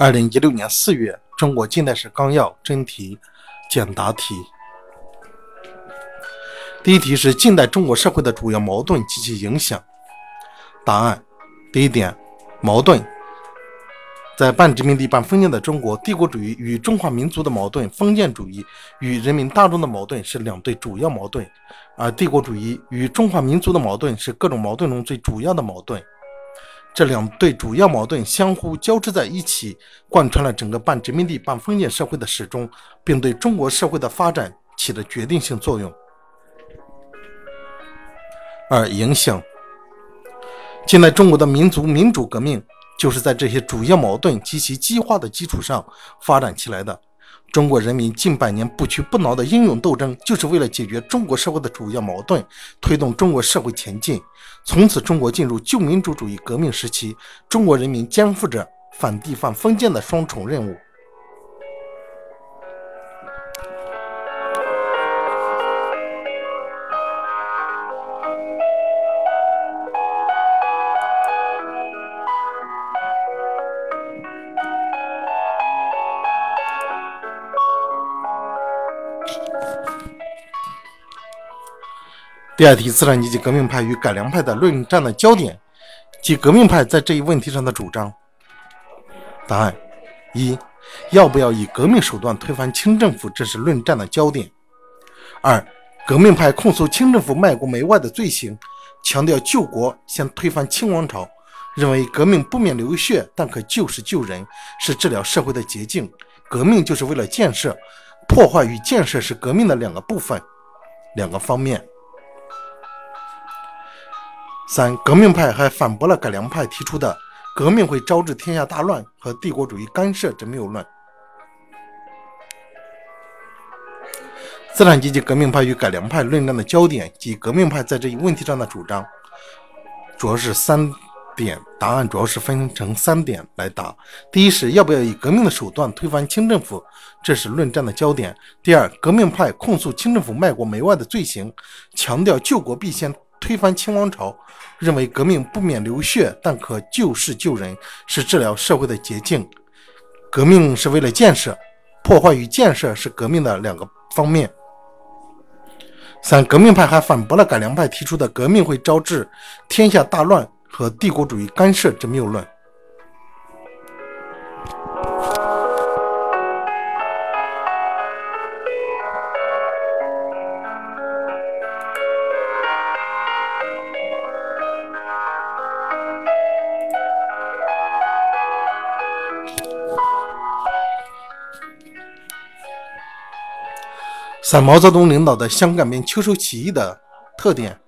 二零一六年四月，《中国近代史纲要》真题简答题。第一题是近代中国社会的主要矛盾及其影响。答案：第一点，矛盾。在半殖民地半封建的中国，帝国主义与中华民族的矛盾，封建主义与人民大众的矛盾是两对主要矛盾，而帝国主义与中华民族的矛盾是各种矛盾中最主要的矛盾。这两对主要矛盾相互交织在一起，贯穿了整个半殖民地半封建社会的始终，并对中国社会的发展起了决定性作用。而、影响。近代中国的民族民主革命，就是在这些主要矛盾及其激化的基础上发展起来的。中国人民近百年不屈不挠的英勇斗争，就是为了解决中国社会的主要矛盾，推动中国社会前进。从此，中国进入旧民主主义革命时期，中国人民肩负着反帝反封建的双重任务。第二题：资产阶级革命派与改良派的论战的焦点及革命派在这一问题上的主张。答案：一、要不要以革命手段推翻清政府，这是论战的焦点。二、革命派控诉清政府卖国媚外的罪行，强调救国先推翻清王朝，认为革命不免流血，但可救世救人，是治疗社会的捷径。革命就是为了建设，破坏与建设是革命的两个部分，两个方面。三、革命派还反驳了改良派提出的“革命会招致天下大乱”和帝国主义干涉之谬论。资产阶级革命派与改良派论战的焦点及革命派在这一问题上的主张，主要是三点。答案主要是分成三点来答：第一是要不要以革命的手段推翻清政府，这是论战的焦点；第二，革命派控诉清政府卖国媚外的罪行，强调救国必先。推翻清王朝，认为革命不免流血，但可救世救人，是治疗社会的捷径。革命是为了建设，破坏与建设是革命的两个方面。三，革命派还反驳了改良派提出的革命会招致天下大乱和帝国主义干涉之谬论。三、毛泽东领导的湘赣边秋收起义的特点。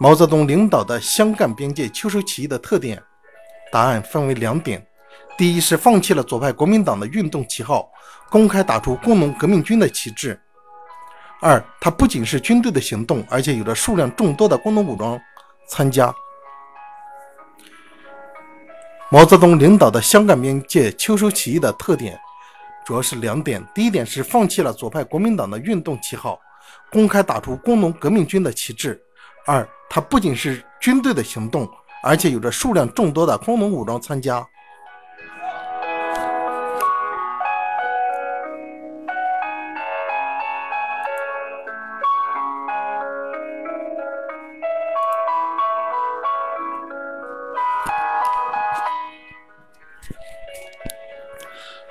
毛泽东领导的湘赣边界秋收起义的特点，答案分为两点：第一是放弃了左派国民党的运动旗号，公开打出工农革命军的旗帜；二，它不仅是军队的行动，而且有着数量众多的工农武装参加。毛泽东领导的湘赣边界秋收起义的特点。主要是两点，第一点是放弃了左派国民党的运动旗号，公开打出工农革命军的旗帜；二，它不仅是军队的行动，而且有着数量众多的工农武装参加。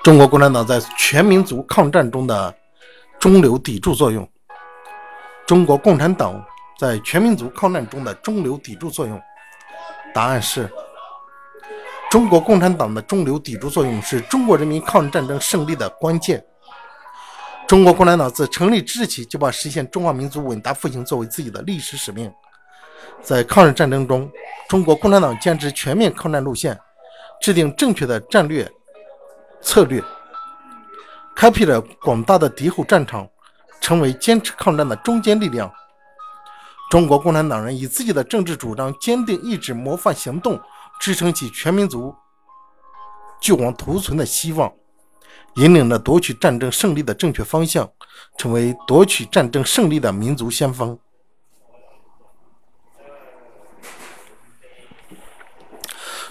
中国共产党在全民族抗战中的中流砥柱作用。中国共产党在全民族抗战中的中流砥柱作用，答案是：中国共产党的中流砥柱作用是中国人民抗日战争胜利的关键。中国共产党自成立之日起，就把实现中华民族伟大复兴作为自己的历史使命。在抗日战争中，中国共产党坚持全面抗战路线，制定正确的战略。策略开辟了广大的敌后战场，成为坚持抗战的中坚力量。中国共产党人以自己的政治主张、坚定意志、模范行动，支撑起全民族救亡图存的希望，引领着夺取战争胜利的正确方向，成为夺取战争胜利的民族先锋。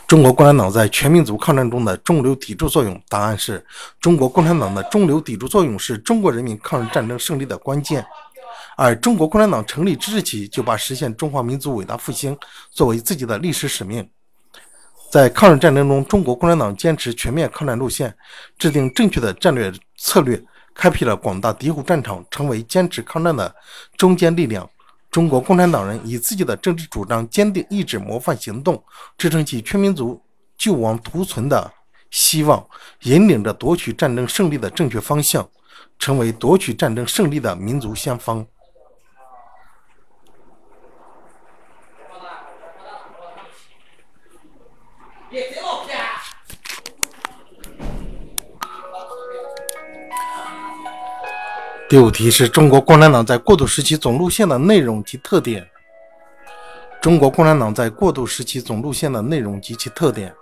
中国共产党在全民族抗战中的中流砥柱作用？答案是中国共产党的中流砥柱作用是中国人民抗日战争胜利的关键。而中国共产党成立之日起，就把实现中华民族伟大复兴作为自己的历史使命。在抗日战争中，中国共产党坚持全面抗战路线，制定正确的战略策略，开辟了广大敌后战场，成为坚持抗战的中坚力量。中国共产党人以自己的政治主张、坚定意志、模范行动，支撑起全民族救亡图存的希望，引领着夺取战争胜利的正确方向，成为夺取战争胜利的民族先锋。第五题是中国共产党在过渡时期总路线的内容及特点。中国共产党在过渡时期总路线的内容及其特点，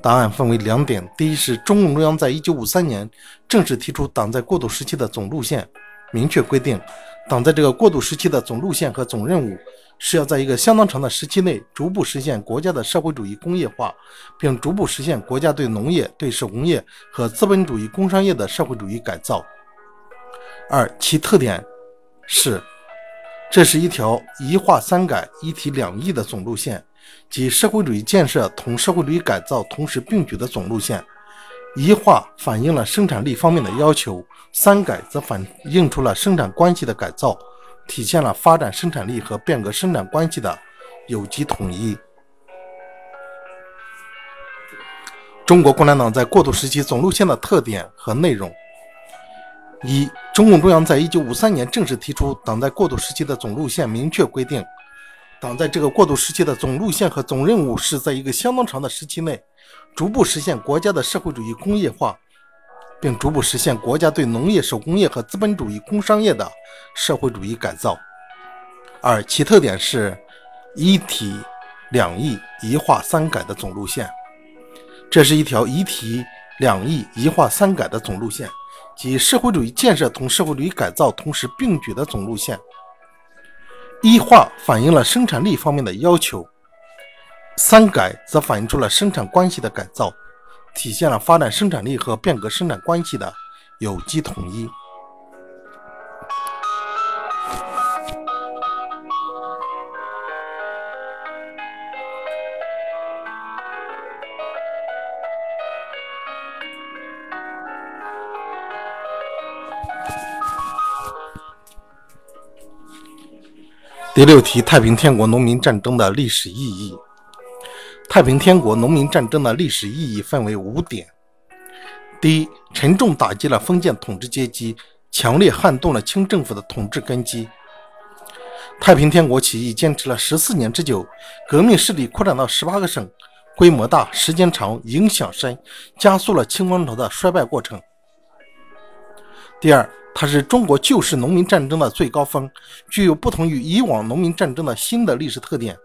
答案分为两点：第一是中共中央在一九五三年正式提出党在过渡时期的总路线，明确规定，党在这个过渡时期的总路线和总任务是要在一个相当长的时期内逐步实现国家的社会主义工业化，并逐步实现国家对农业、对手工业和资本主义工商业的社会主义改造。二，其特点是，这是一条一化三改、一体两翼的总路线，即社会主义建设同社会主义改造同时并举的总路线。一化反映了生产力方面的要求，三改则反映出了生产关系的改造，体现了发展生产力和变革生产关系的有机统一。中国共产党在过渡时期总路线的特点和内容。一，中共中央在一九五三年正式提出党在过渡时期的总路线，明确规定，党在这个过渡时期的总路线和总任务是在一个相当长的时期内，逐步实现国家的社会主义工业化，并逐步实现国家对农业、手工业和资本主义工商业的社会主义改造。二，其特点是一体两翼、一化三改的总路线，这是一条一体两翼、一化三改的总路线。及社会主义建设同社会主义改造同时并举的总路线。一化反映了生产力方面的要求，三改则反映出了生产关系的改造，体现了发展生产力和变革生产关系的有机统一。第六题：太平天国农民战争的历史意义。太平天国农民战争的历史意义分为五点：第一，沉重打击了封建统治阶级，强烈撼动了清政府的统治根基。太平天国起义坚持了十四年之久，革命势力扩展到十八个省，规模大，时间长，影响深，加速了清王朝的衰败过程。第二，它是中国旧式农民战争的最高峰，具有不同于以往农民战争的新的历史特点。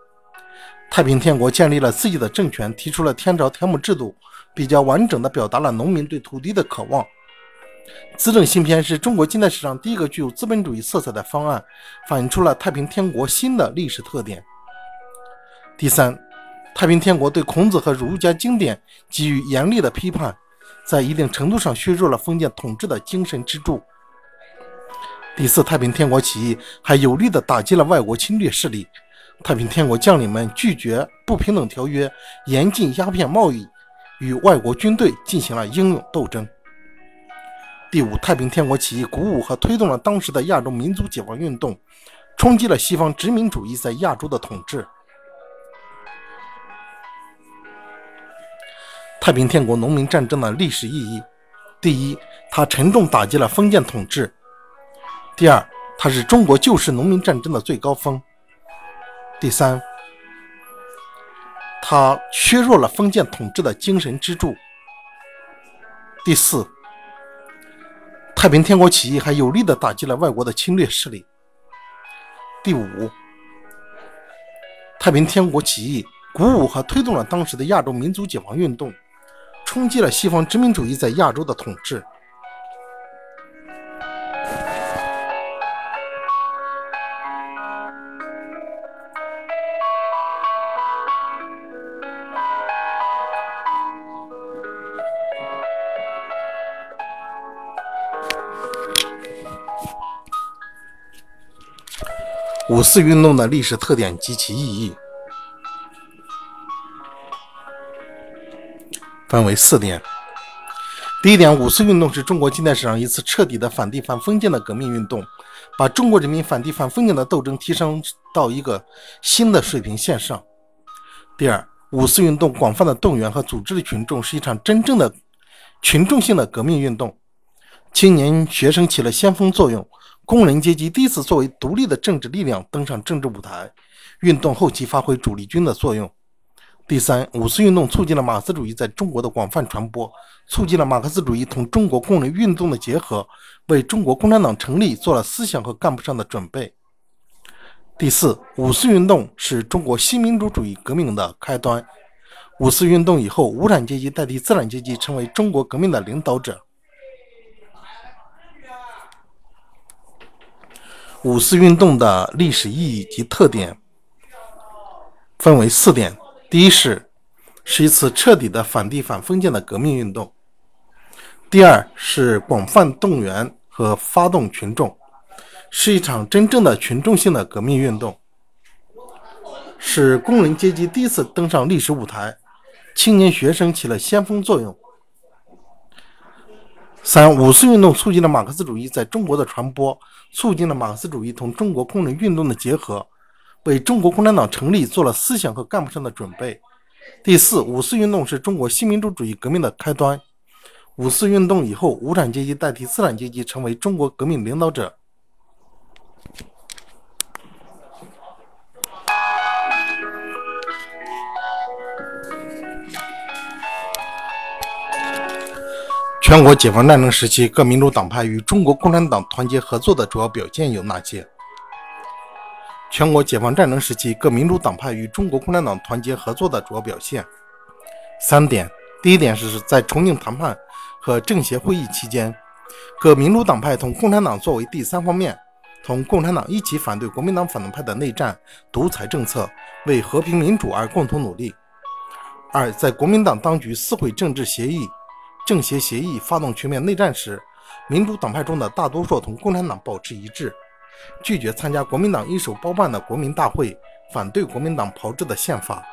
太平天国建立了自己的政权，提出了天朝田亩制度，比较完整地表达了农民对土地的渴望。资政新篇是中国近代史上第一个具有资本主义色彩的方案，反映出了太平天国新的历史特点。第三，太平天国对孔子和儒家经典给予严厉的批判，在一定程度上削弱了封建统治的精神支柱。第四，太平天国起义还有力地打击了外国侵略势力。太平天国将领们拒绝不平等条约，严禁鸦片贸易，与外国军队进行了英勇斗争。第五，太平天国起义鼓舞和推动了当时的亚洲民族解放运动，冲击了西方殖民主义在亚洲的统治。太平天国农民战争的历史意义：第一，它沉重打击了封建统治。第二，它是中国旧式农民战争的最高峰。第三，它削弱了封建统治的精神支柱。第四，太平天国起义还有力地打击了外国的侵略势力。第五，太平天国起义鼓舞和推动了当时的亚洲民族解放运动，冲击了西方殖民主义在亚洲的统治。五四运动的历史特点及其意义，分为四点。第一点，五四运动是中国近代史上一次彻底的反帝反封建的革命运动，把中国人民反帝反封建的斗争提升到一个新的水平线上。第二，五四运动广泛的动员和组织的群众，是一场真正的群众性的革命运动，青年学生起了先锋作用，工人阶级第一次作为独立的政治力量登上政治舞台，运动后期发挥主力军的作用。第三，五四运动促进了马克思主义在中国的广泛传播，促进了马克思主义同中国工人运动的结合，为中国共产党成立做了思想和干部上的准备。第四，五四运动是中国新民主主义革命的开端。五四运动以后，无产阶级代替资产阶级成为中国革命的领导者。五四运动的历史意义及特点分为四点。第一是，是一次彻底的反帝反封建的革命运动；第二是广泛动员和发动群众，是一场真正的群众性的革命运动，使工人阶级第一次登上历史舞台，青年学生起了先锋作用。三、五四运动促进了马克思主义在中国的传播，促进了马克思主义同中国工人运动的结合。为中国共产党成立做了思想和干部上的准备。第四，五四运动是中国新民主主义革命的开端。五四运动以后，无产阶级代替资产阶级成为中国革命领导者。全国解放战争时期，各民主党派与中国共产党团结合作的主要表现有哪些？全国解放战争时期，各民主党派与中国共产党团结合作的主要表现三点：第一点是在重庆谈判和政协会议期间，各民主党派同共产党作为第三方面，同共产党一起反对国民党反动派的内战、独裁政策，为和平民主而共同努力；二，在国民党当局撕毁政治协议、政协协议，发动全面内战时，民主党派中的大多数同共产党保持一致。拒绝参加国民党一手包办的国民大会，反对国民党炮制的宪法。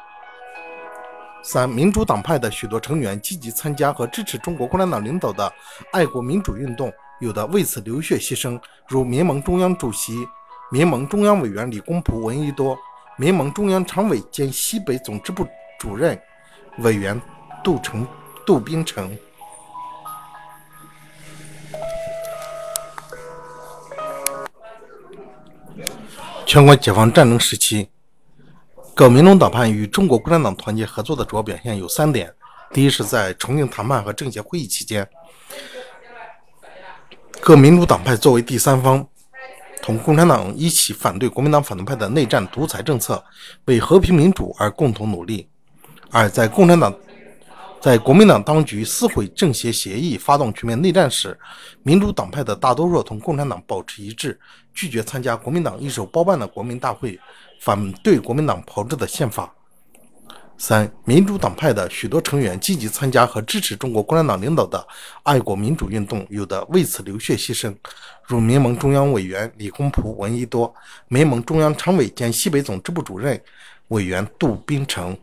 三、民主党派的许多成员积极参加和支持中国共产党领导的爱国民主运动，有的为此流血牺牲，如民盟中央主席、民盟中央委员李公朴、闻一多，民盟中央常委兼西北总支部主任委员杜成、杜冰城。全国解放战争时期，各民主党派与中国共产党团结合作的主要表现有三点：第一是在重庆谈判和政协会议期间，各民主党派作为第三方，同共产党一起反对国民党反动派的内战独裁政策，为和平民主而共同努力；二在共产党。在国民党当局撕毁政协协议、发动全面内战时，民主党派的大多数同共产党保持一致，拒绝参加国民党一手包办的国民大会，反对国民党炮制的宪法。三、民主党派的许多成员积极参加和支持中国共产党领导的爱国民主运动，有的为此流血牺牲，如民盟中央委员李公朴、闻一多，民盟中央常委兼西北总支部主任委员杜冰城。